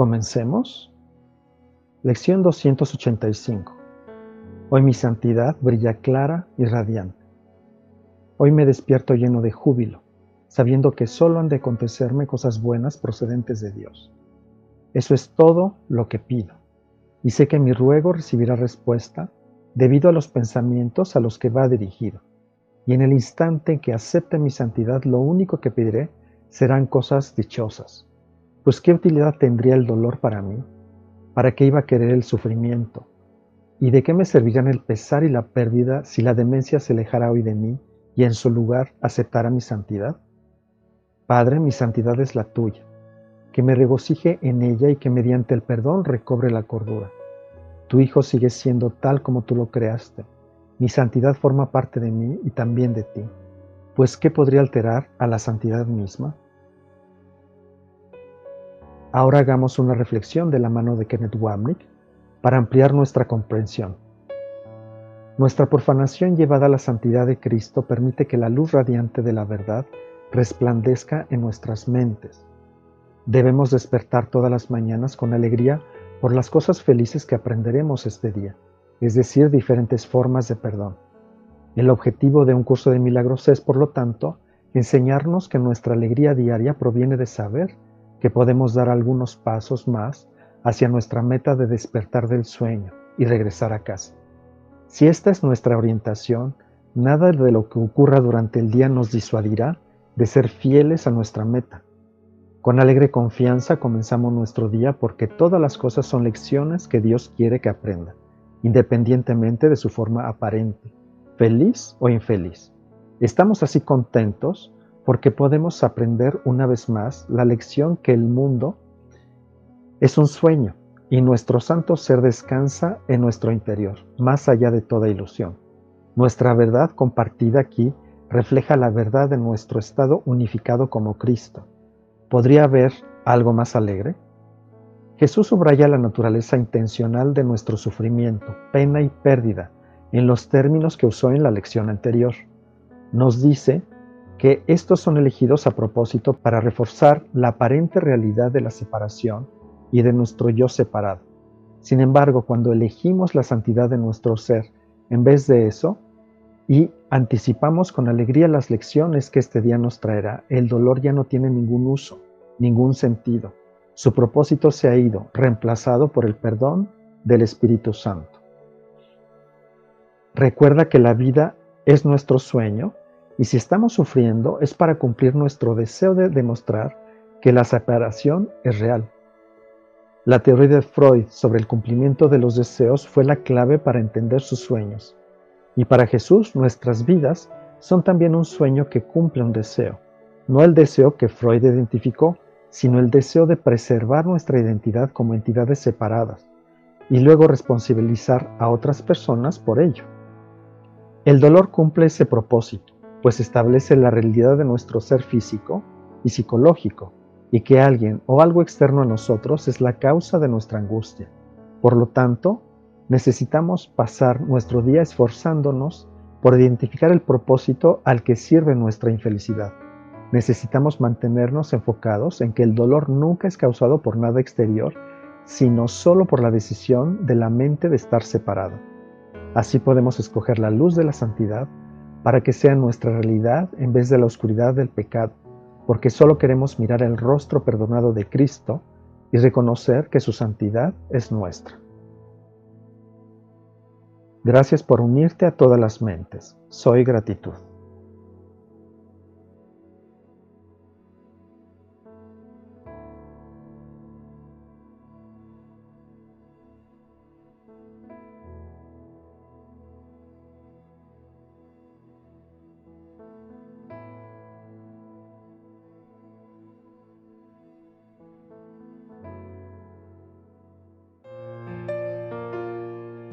Comencemos. Lección 285. Hoy mi santidad brilla clara y radiante. Hoy me despierto lleno de júbilo, sabiendo que solo han de acontecerme cosas buenas procedentes de Dios. Eso es todo lo que pido, y sé que mi ruego recibirá respuesta debido a los pensamientos a los que va dirigido. Y en el instante en que acepte mi santidad, lo único que pediré serán cosas dichosas pues ¿qué utilidad tendría el dolor para mí? ¿Para qué iba a querer el sufrimiento? ¿Y de qué me servirían el pesar y la pérdida si la demencia se alejara hoy de mí y en su lugar aceptara mi santidad? Padre, mi santidad es la tuya, que me regocije en ella y que mediante el perdón recobre la cordura. Tu Hijo sigue siendo tal como tú lo creaste. Mi santidad forma parte de mí y también de ti. Pues ¿qué podría alterar a la santidad misma? Ahora hagamos una reflexión de la mano de Kenneth Wamnick para ampliar nuestra comprensión. Nuestra profanación llevada a la santidad de Cristo permite que la luz radiante de la verdad resplandezca en nuestras mentes. Debemos despertar todas las mañanas con alegría por las cosas felices que aprenderemos este día, es decir, diferentes formas de perdón. El objetivo de un curso de milagros es, por lo tanto, enseñarnos que nuestra alegría diaria proviene de saber que podemos dar algunos pasos más hacia nuestra meta de despertar del sueño y regresar a casa. Si esta es nuestra orientación, nada de lo que ocurra durante el día nos disuadirá de ser fieles a nuestra meta. Con alegre confianza comenzamos nuestro día porque todas las cosas son lecciones que Dios quiere que aprenda, independientemente de su forma aparente, feliz o infeliz. Estamos así contentos porque podemos aprender una vez más la lección que el mundo es un sueño y nuestro santo ser descansa en nuestro interior, más allá de toda ilusión. Nuestra verdad compartida aquí refleja la verdad de nuestro estado unificado como Cristo. ¿Podría haber algo más alegre? Jesús subraya la naturaleza intencional de nuestro sufrimiento, pena y pérdida en los términos que usó en la lección anterior. Nos dice que estos son elegidos a propósito para reforzar la aparente realidad de la separación y de nuestro yo separado. Sin embargo, cuando elegimos la santidad de nuestro ser en vez de eso, y anticipamos con alegría las lecciones que este día nos traerá, el dolor ya no tiene ningún uso, ningún sentido. Su propósito se ha ido, reemplazado por el perdón del Espíritu Santo. Recuerda que la vida es nuestro sueño y si estamos sufriendo es para cumplir nuestro deseo de demostrar que la separación es real. La teoría de Freud sobre el cumplimiento de los deseos fue la clave para entender sus sueños. Y para Jesús nuestras vidas son también un sueño que cumple un deseo. No el deseo que Freud identificó, sino el deseo de preservar nuestra identidad como entidades separadas y luego responsabilizar a otras personas por ello. El dolor cumple ese propósito pues establece la realidad de nuestro ser físico y psicológico, y que alguien o algo externo a nosotros es la causa de nuestra angustia. Por lo tanto, necesitamos pasar nuestro día esforzándonos por identificar el propósito al que sirve nuestra infelicidad. Necesitamos mantenernos enfocados en que el dolor nunca es causado por nada exterior, sino solo por la decisión de la mente de estar separado. Así podemos escoger la luz de la santidad para que sea nuestra realidad en vez de la oscuridad del pecado, porque solo queremos mirar el rostro perdonado de Cristo y reconocer que su santidad es nuestra. Gracias por unirte a todas las mentes. Soy gratitud.